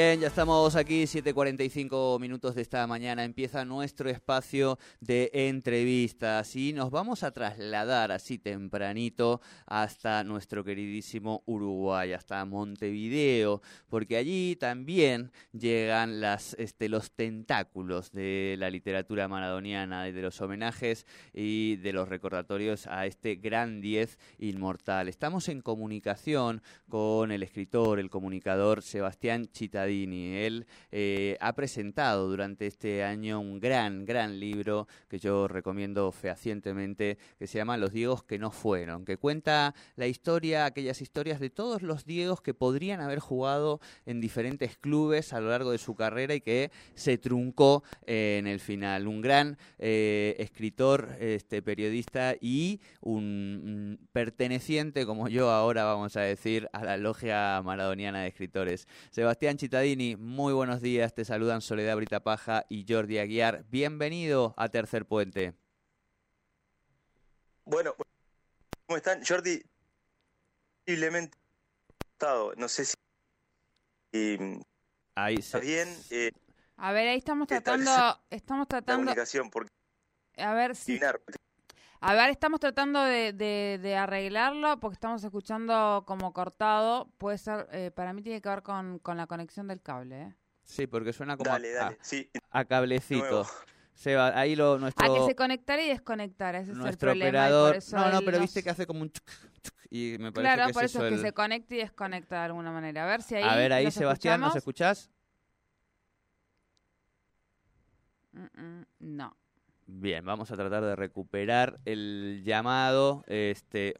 Bien, ya estamos aquí, 7.45 minutos de esta mañana. Empieza nuestro espacio de entrevistas y nos vamos a trasladar así tempranito hasta nuestro queridísimo Uruguay, hasta Montevideo, porque allí también llegan las, este, los tentáculos de la literatura maradoniana, de los homenajes y de los recordatorios a este gran 10 inmortal. Estamos en comunicación con el escritor, el comunicador Sebastián Él eh, ha presentado durante este año un gran, gran libro que yo recomiendo fehacientemente, que se llama Los Diegos que no fueron, que cuenta la historia, aquellas historias de todos los Diegos que podrían haber jugado en diferentes clubes a lo largo de su carrera y que se truncó en el final. Un gran eh, escritor, este, periodista y un perteneciente, como yo ahora vamos a decir, a la logia maradoniana de escritores. Sebastián Citadini, muy buenos días. Te saludan Soledad Brita Paja y Jordi Aguiar. Bienvenido a Tercer Puente. Bueno, ¿cómo están? Jordi, posiblemente no sé si ahí está bien. Eh, a ver, ahí estamos tratando, estamos tratando. comunicación porque a ver si. A ver, estamos tratando de, de, arreglarlo porque estamos escuchando como cortado. Puede ser, eh, para mí tiene que ver con, con la conexión del cable. ¿eh? Sí, porque suena como dale, dale. Sí. a, cablecito. Seba, ahí lo nuestro. A que se conectara y desconectara, ese nuestro es el operador. no, no, pero viste que hace como un y me parece claro, que por eso es, que se conecte y desconecta de alguna manera. A ver si ahí. A ver ahí, Sebastián, ¿nos escuchás? no. Bien, vamos a tratar de recuperar el llamado. Este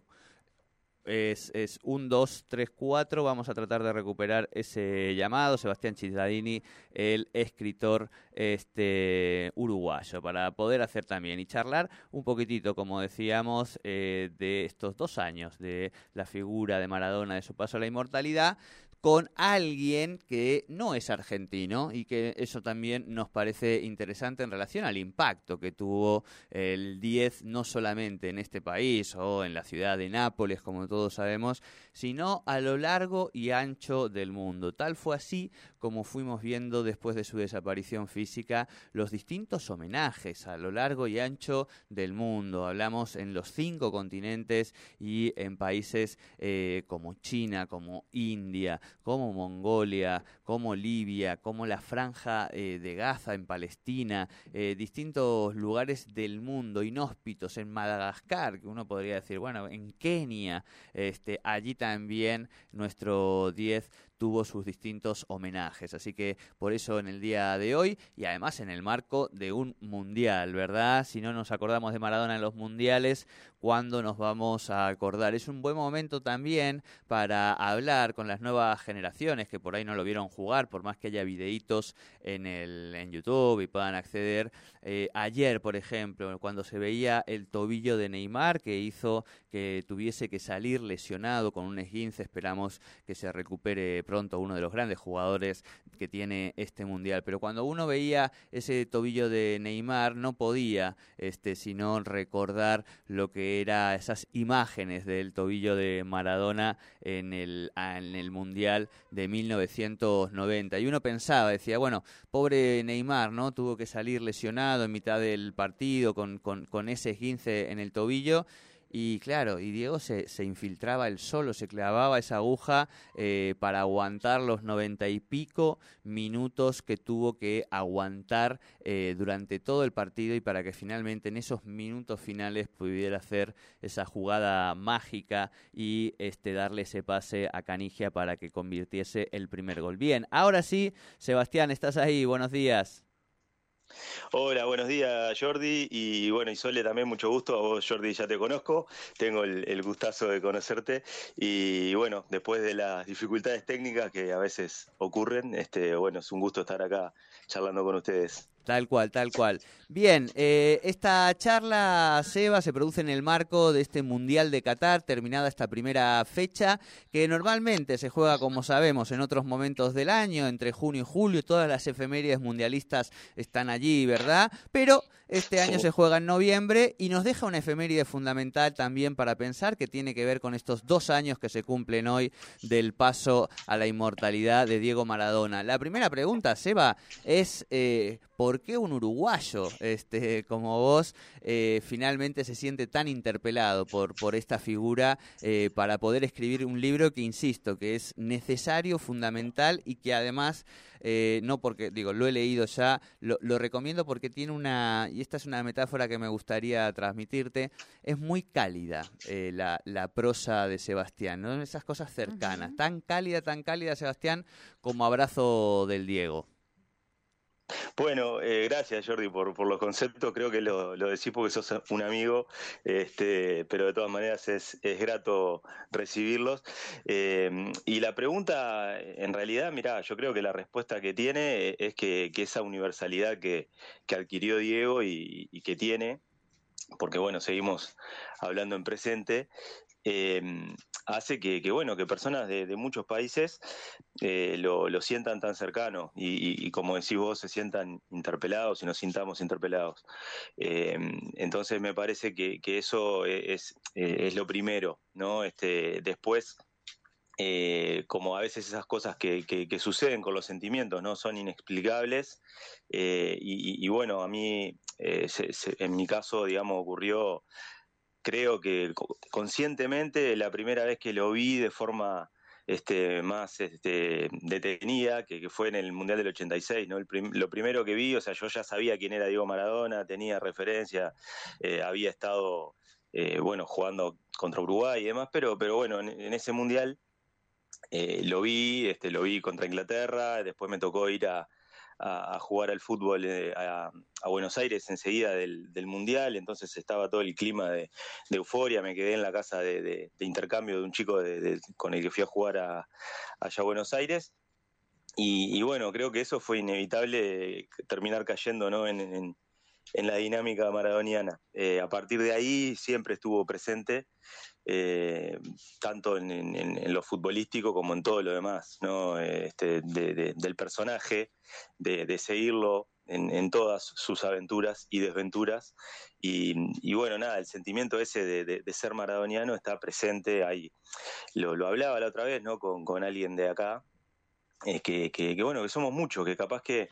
es, es un 2, 3, 4. Vamos a tratar de recuperar ese llamado. Sebastián Cittadini, el escritor este, uruguayo, para poder hacer también y charlar un poquitito, como decíamos, eh, de estos dos años de la figura de Maradona, de su paso a la inmortalidad, con alguien que no es argentino y que eso también nos parece interesante en relación al impacto que tuvo el 10 no solamente en este país o en la ciudad de Nápoles, como todos sabemos, sino a lo largo y ancho del mundo. Tal fue así como fuimos viendo después de su desaparición física los distintos homenajes a lo largo y ancho del mundo. Hablamos en los cinco continentes y en países eh, como China, como India, como Mongolia, como Libia, como la franja eh, de Gaza en Palestina, eh, distintos lugares del mundo inhóspitos, en Madagascar, que uno podría decir, bueno, en Kenia, este, allí también nuestro 10 tuvo sus distintos homenajes. Así que por eso en el día de hoy y además en el marco de un mundial, ¿verdad? Si no nos acordamos de Maradona en los mundiales, ¿cuándo nos vamos a acordar? Es un buen momento también para hablar con las nuevas generaciones que por ahí no lo vieron jugar, por más que haya videitos en, el, en YouTube y puedan acceder. Eh, ayer, por ejemplo, cuando se veía el tobillo de Neymar que hizo que tuviese que salir lesionado con un esguince, esperamos que se recupere pronto uno de los grandes jugadores que tiene este mundial. Pero cuando uno veía ese tobillo de Neymar, no podía este, sino recordar lo que era esas imágenes del tobillo de Maradona en el, en el mundial de 1990. Y uno pensaba, decía, bueno, pobre Neymar, ¿no? Tuvo que salir lesionado en mitad del partido con, con, con ese esguince en el tobillo y claro, y Diego se, se infiltraba él solo, se clavaba esa aguja eh, para aguantar los noventa y pico minutos que tuvo que aguantar eh, durante todo el partido y para que finalmente en esos minutos finales pudiera hacer esa jugada mágica y este darle ese pase a Canigia para que convirtiese el primer gol. Bien, ahora sí, Sebastián, estás ahí, buenos días. Hola, buenos días Jordi. Y bueno, y Sole también mucho gusto, a vos Jordi ya te conozco, tengo el, gustazo de conocerte. Y bueno, después de las dificultades técnicas que a veces ocurren, este, bueno, es un gusto estar acá charlando con ustedes. Tal cual, tal cual. Bien, eh, esta charla, Seba, se produce en el marco de este Mundial de Qatar, terminada esta primera fecha, que normalmente se juega, como sabemos, en otros momentos del año, entre junio y julio, todas las efemérides mundialistas están allí, ¿verdad? Pero este año se juega en noviembre y nos deja una efeméride fundamental también para pensar que tiene que ver con estos dos años que se cumplen hoy del paso a la inmortalidad de Diego Maradona. La primera pregunta, Seba, es eh, ¿por qué un uruguayo este, como vos eh, finalmente se siente tan interpelado por, por esta figura eh, para poder escribir un libro que, insisto, que es necesario, fundamental y que además, no porque, digo, lo he leído ya, lo, lo recomiendo porque tiene una y esta es una metáfora que me gustaría transmitirte, es muy cálida eh, la, prosa de Sebastián, ¿no? Esas cosas cercanas, tan cálida, tan cálida, Sebastián, como abrazo del Diego. Bueno, eh, gracias Jordi por, los conceptos, creo que lo, lo, decís porque sos un amigo, este, pero de todas maneras es, es grato recibirlos. Eh, y la pregunta, en realidad, mira, yo creo que la respuesta que tiene es que, esa universalidad que, que adquirió Diego y que tiene, porque bueno, seguimos hablando en presente, eh, hace que, bueno, que personas de, muchos países eh, lo, sientan tan cercano y, como decís vos, se sientan interpelados y nos sintamos interpelados. Eh, entonces me parece que, eso es, es, lo primero, ¿no? Este, después... como a veces esas cosas que, suceden con los sentimientos no son inexplicables y, bueno a mí en mi caso digamos ocurrió creo que conscientemente la primera vez que lo vi de forma este, más este, detenida, que, fue en el Mundial del 86, ¿no? lo primero que vi, o sea, yo ya sabía quién era Diego Maradona, tenía referencia, eh, había estado, eh, bueno, jugando contra Uruguay y demás, pero, pero bueno, en, ese Mundial eh, lo vi, este, lo vi contra Inglaterra, después me tocó ir a, a, jugar al fútbol eh, a, Buenos Aires enseguida del, Mundial, entonces estaba todo el clima de, euforia, me quedé en la casa de, intercambio de un chico con el que fui a jugar allá a Buenos Aires. Y, bueno, creo que eso fue inevitable terminar cayendo ¿no? en, la dinámica maradoniana. Eh, a partir de ahí siempre estuvo presente eh, tanto en, lo futbolístico como en todo lo demás, ¿no? Este, del personaje, de, seguirlo en, todas sus aventuras y desventuras. Y, bueno, nada, el sentimiento ese de, ser maradoniano está presente ahí. Lo, hablaba la otra vez, ¿no? Con, alguien de acá. Eh, que, bueno, que somos muchos, que capaz que,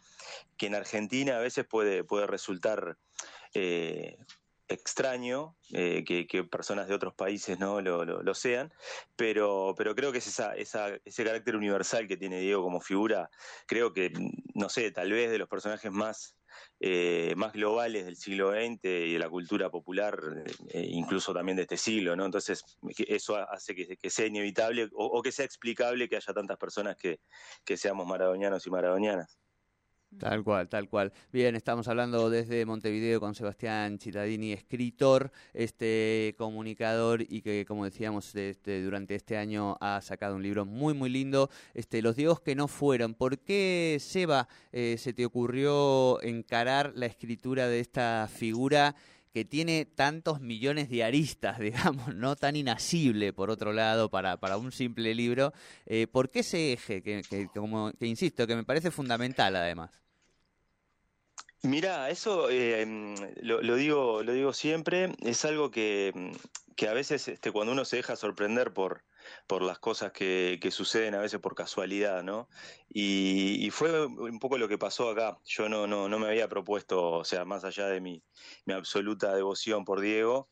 en Argentina a veces puede, puede resultar eh, extraño eh, que, personas de otros países no lo, sean, pero, pero creo que es esa, ese carácter universal que tiene Diego como figura, creo que, no sé, tal vez de los personajes más, eh, más globales del siglo XX y de la cultura popular, eh, incluso también de este siglo, ¿no? Entonces, eso hace que, sea inevitable o, que sea explicable que haya tantas personas que, que seamos maradonianos y maradonianas. Tal cual, tal cual. Bien, estamos hablando desde Montevideo con Sebastián Chitadini, escritor, este comunicador y que, como decíamos, este, durante este año ha sacado un libro muy, muy lindo. Este, Los dios que no fueron. ¿Por qué, Seba, eh, se te ocurrió encarar la escritura de esta figura? Que tiene tantos millones de aristas, digamos, no tan inasible, por otro lado, para, para un simple libro. Eh, ¿Por qué ese eje? Que, como, que insisto, que me parece fundamental además. Mira, eso eh, lo, digo, lo digo siempre, es algo que, que a veces este, cuando uno se deja sorprender por, por las cosas que, suceden a veces por casualidad, ¿no? Y, fue un poco lo que pasó acá. Yo no, no, no me había propuesto, o sea, más allá de mi, mi absoluta devoción por Diego,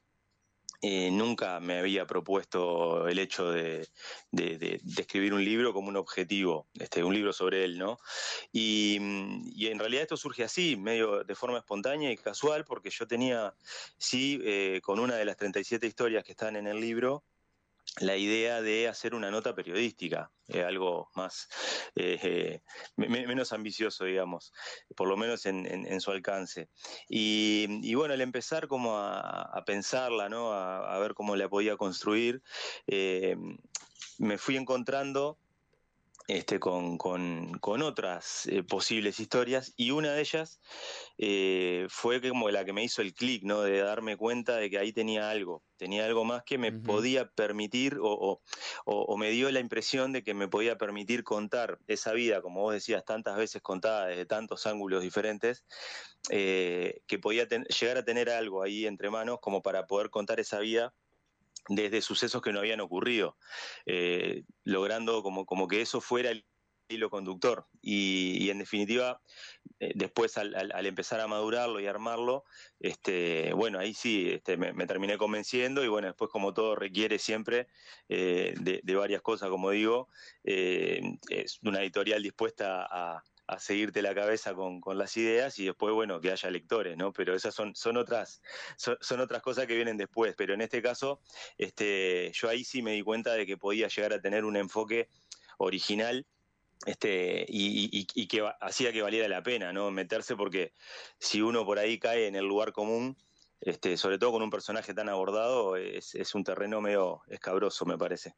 eh, nunca me había propuesto el hecho de, de, escribir un libro como un objetivo, este, un libro sobre él, ¿no? Y, en realidad esto surge así, medio de forma espontánea y casual, porque yo tenía, sí, eh, con una de las 37 historias que están en el libro, la idea de hacer una nota periodística, eh, algo más eh, eh, menos ambicioso, digamos, por lo menos en, su alcance. Y, bueno, al empezar como a, pensarla, ¿no? A, ver cómo la podía construir, me fui encontrando este, con, con, otras eh, posibles historias y una de ellas eh, fue como la que me hizo el clic, ¿no? De darme cuenta de que ahí tenía algo, tenía algo más que me podía permitir o, o, me dio la impresión de que me podía permitir contar esa vida, como vos decías, tantas veces contada desde tantos ángulos diferentes, eh, que podía llegar a tener algo ahí entre manos como para poder contar esa vida desde sucesos que no habían ocurrido, eh, logrando como, como que eso fuera el hilo conductor. Y, en definitiva, eh, después al, empezar a madurarlo y armarlo, este, bueno, ahí sí este, me, terminé convenciendo y bueno, después como todo requiere siempre eh, de, varias cosas, como digo, es una editorial dispuesta a, a seguirte la cabeza con, con, las ideas y después, bueno, que haya lectores, ¿no? Pero esas son, son otras, son, otras cosas que vienen después. Pero en este caso, este, yo ahí sí me di cuenta de que podía llegar a tener un enfoque original este, y, y, que hacía que valiera la pena, ¿no? Meterse porque si uno por ahí cae en el lugar común, este, sobre todo con un personaje tan abordado, es, es un terreno medio escabroso, me parece.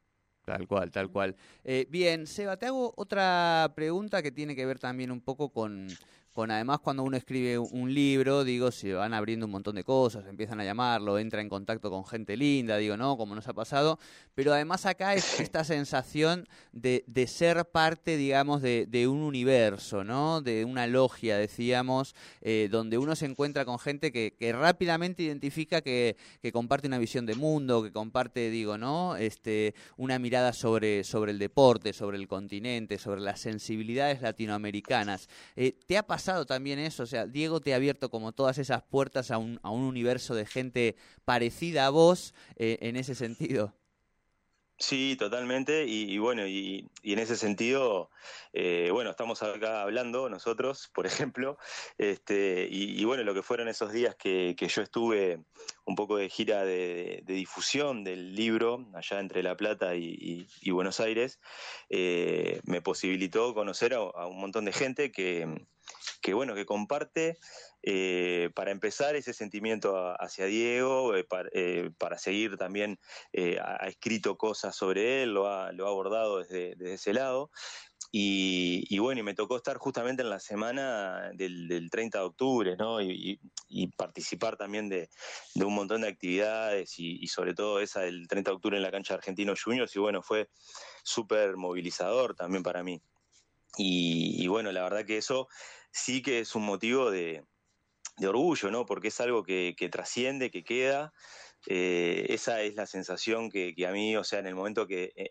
Tal cual, tal cual. Eh, bien, Seba, te hago otra pregunta que tiene que ver también un poco con, con además cuando uno escribe un libro, digo, se van abriendo un montón de cosas, empiezan a llamarlo, entra en contacto con gente linda, digo, ¿no? Como nos ha pasado, pero además acá es esta sensación de, de ser parte, digamos, de, de, un universo, ¿no? De una logia, decíamos, eh, donde uno se encuentra con gente que, que rápidamente identifica que, que, comparte una visión de mundo, que comparte, digo, ¿no? Este, una mirada sobre, sobre el deporte, sobre el continente, sobre las sensibilidades latinoamericanas. Eh, ¿Te ha pasado también eso? O sea, Diego te ha abierto como todas esas puertas a un, a un universo de gente parecida a vos eh, en ese sentido. Sí, totalmente. Y, bueno, y, en ese sentido, eh, bueno, estamos acá hablando nosotros, por ejemplo, este, y, bueno, lo que fueron esos días que, yo estuve un poco de gira de, difusión del libro allá entre La Plata y, Buenos Aires, eh, me posibilitó conocer a, un montón de gente que, que bueno, que comparte eh, para empezar ese sentimiento hacia Diego, eh, eh, para, seguir también, ha, escrito cosas sobre él, lo ha, lo ha abordado desde, ese lado. Y, bueno, y me tocó estar justamente en la semana del, 30 de octubre, ¿no? Y, participar también de, un montón de actividades y, sobre todo esa del 30 de octubre en la cancha de Argentinos Juniors. Y bueno, fue súper movilizador también para mí. Y, bueno, la verdad que eso sí que es un motivo de, orgullo, ¿no? Porque es algo que, trasciende, que queda. Eh, esa es la sensación que, a mí, o sea, en el momento que eh,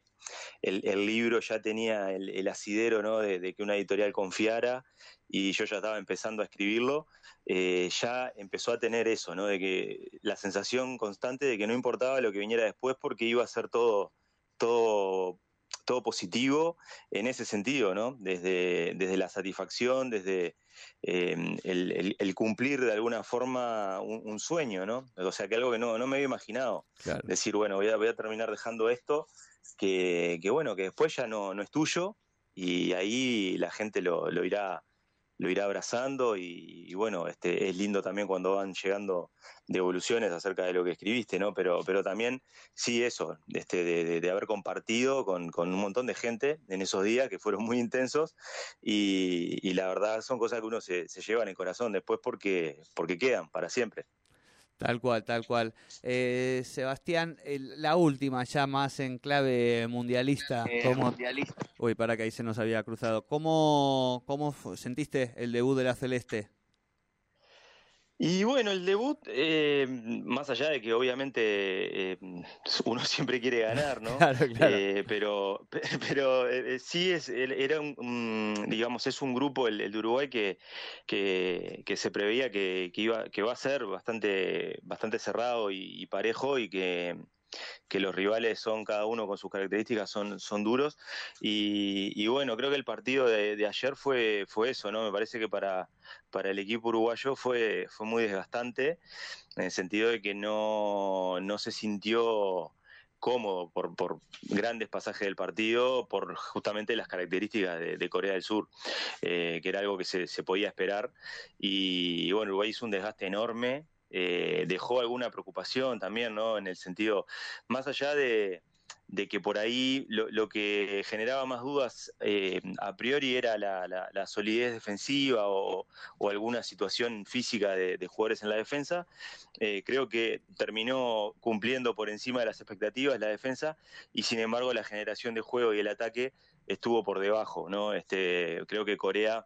el, libro ya tenía el, asidero, ¿no? De, que una editorial confiara y yo ya estaba empezando a escribirlo, eh, ya empezó a tener eso, ¿no? De que la sensación constante de que no importaba lo que viniera después porque iba a ser todo, todo todo positivo en ese sentido, ¿no? Desde, desde la satisfacción, desde em, el, cumplir de alguna forma un, sueño, ¿no? O sea, que algo que no, me había imaginado. Decir, bueno, voy a, voy a terminar dejando esto, que, que, bueno, que después ya no, no es tuyo y ahí la gente lo, lo irá lo irá abrazando y, bueno, este, es lindo también cuando van llegando devoluciones acerca de lo que escribiste, ¿no? Pero, pero también sí eso, este, de, haber compartido con, con, un montón de gente en esos días que fueron muy intensos y, la verdad son cosas que uno se, se lleva en el corazón después porque, porque quedan para siempre. Tal cual, tal cual. Eh, Sebastián, la última ya más en clave mundialista. Eh, mundialista. Uy, para que ahí se nos había cruzado. ¿Cómo, cómo sentiste el debut de la Celeste? Y bueno, el debut, eh, más allá de que obviamente eh, uno siempre quiere ganar, ¿no? Eh, pero pero sí es, era un, digamos, es un grupo, el, de Uruguay, que, que, se preveía que, iba, que va a ser bastante, bastante cerrado y parejo y que que los rivales son cada uno con sus características, son, son duros. Y, bueno, creo que el partido de, ayer fue, fue eso, ¿no? Me parece que para, para el equipo uruguayo fue, fue muy desgastante, en el sentido de que no, no se sintió cómodo por, grandes pasajes del partido, por justamente las características de, Corea del Sur, eh, que era algo que se, podía esperar. Y bueno, Uruguay hizo un desgaste enorme, eh, dejó alguna preocupación también, ¿no? En el sentido, más allá de, de que por ahí lo, que generaba más dudas eh, a priori era la, solidez defensiva o, alguna situación física de, jugadores en la defensa. Eh, creo que terminó cumpliendo por encima de las expectativas la defensa y sin embargo la generación de juego y el ataque estuvo por debajo. ¿no? Este, creo que Corea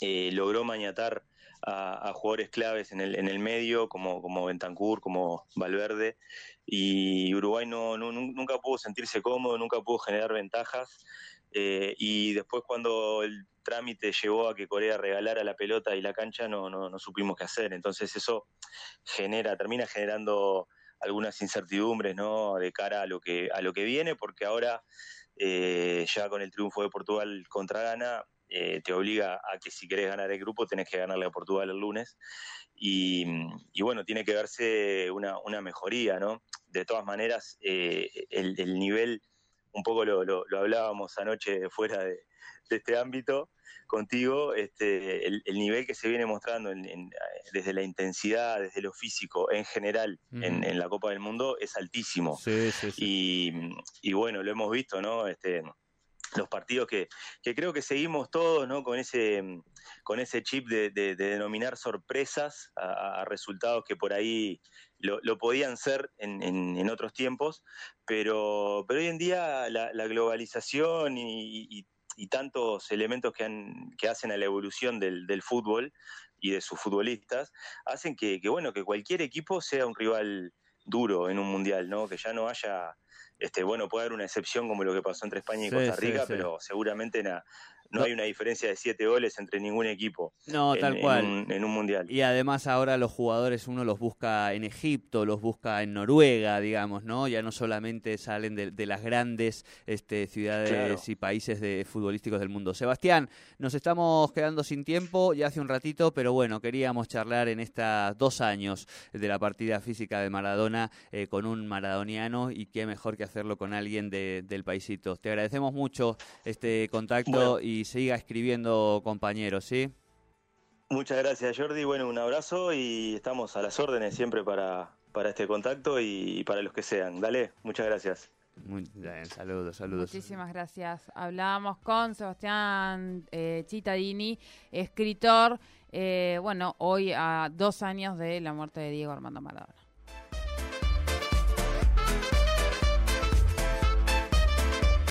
logró mañatar a, jugadores claves en el, en el medio, como, como Bentancur, como Valverde, y Uruguay no, nunca pudo sentirse cómodo, nunca pudo generar ventajas. Eh, y después cuando el trámite llevó a que Corea regalara la pelota y la cancha, no, no, no supimos qué hacer. Entonces eso genera, termina generando algunas incertidumbres ¿no? de cara a lo que, a lo que viene, porque ahora eh, ya con el triunfo de Portugal contra Ghana, eh, te obliga a que si querés ganar el grupo tenés que ganarle a Portugal el lunes. Y, bueno, tiene que verse una, mejoría, ¿no? De todas maneras, eh, el, nivel, un poco lo, hablábamos anoche fuera de, este ámbito contigo, este, el, nivel que se viene mostrando desde la intensidad, desde lo físico en general en, la Copa del Mundo es altísimo. Y, y, bueno, lo hemos visto, ¿no? Este, los partidos que, creo que seguimos todos ¿no? con, ese, con ese chip de, denominar sorpresas a, resultados que por ahí lo, podían ser en, en, otros tiempos, pero, pero hoy en día la, globalización y, tantos elementos que, han, que hacen a la evolución del, del fútbol y de sus futbolistas hacen que, que, bueno, que cualquier equipo sea un rival duro en un mundial, ¿no? Que ya no haya este, bueno, puede haber una excepción como lo que pasó entre España y Costa Rica, pero seguramente nada no, hay una diferencia de siete goles entre ningún equipo. No, tal cual. En un, mundial. Y además ahora los jugadores uno los busca en Egipto, los busca en Noruega, digamos, ¿no? Ya no solamente salen de, las grandes este, ciudades y países de futbolísticos del mundo. Sebastián, nos estamos quedando sin tiempo ya hace un ratito, pero bueno, queríamos charlar en estos dos años de la partida física de Maradona eh, con un maradoniano y qué mejor que hacerlo con alguien del paisito. Te agradecemos mucho este contacto y siga escribiendo, compañeros, ¿sí? Muchas gracias, Jordi. Bueno, un abrazo y estamos a las órdenes siempre para, para este contacto y para los que sean. Dale, muchas gracias. Muy bien, saludos, saludos. Muchísimas gracias. Hablábamos con Sebastián eh, Chitadini, escritor, eh, bueno, hoy a dos años de la muerte de Diego Armando Maradona.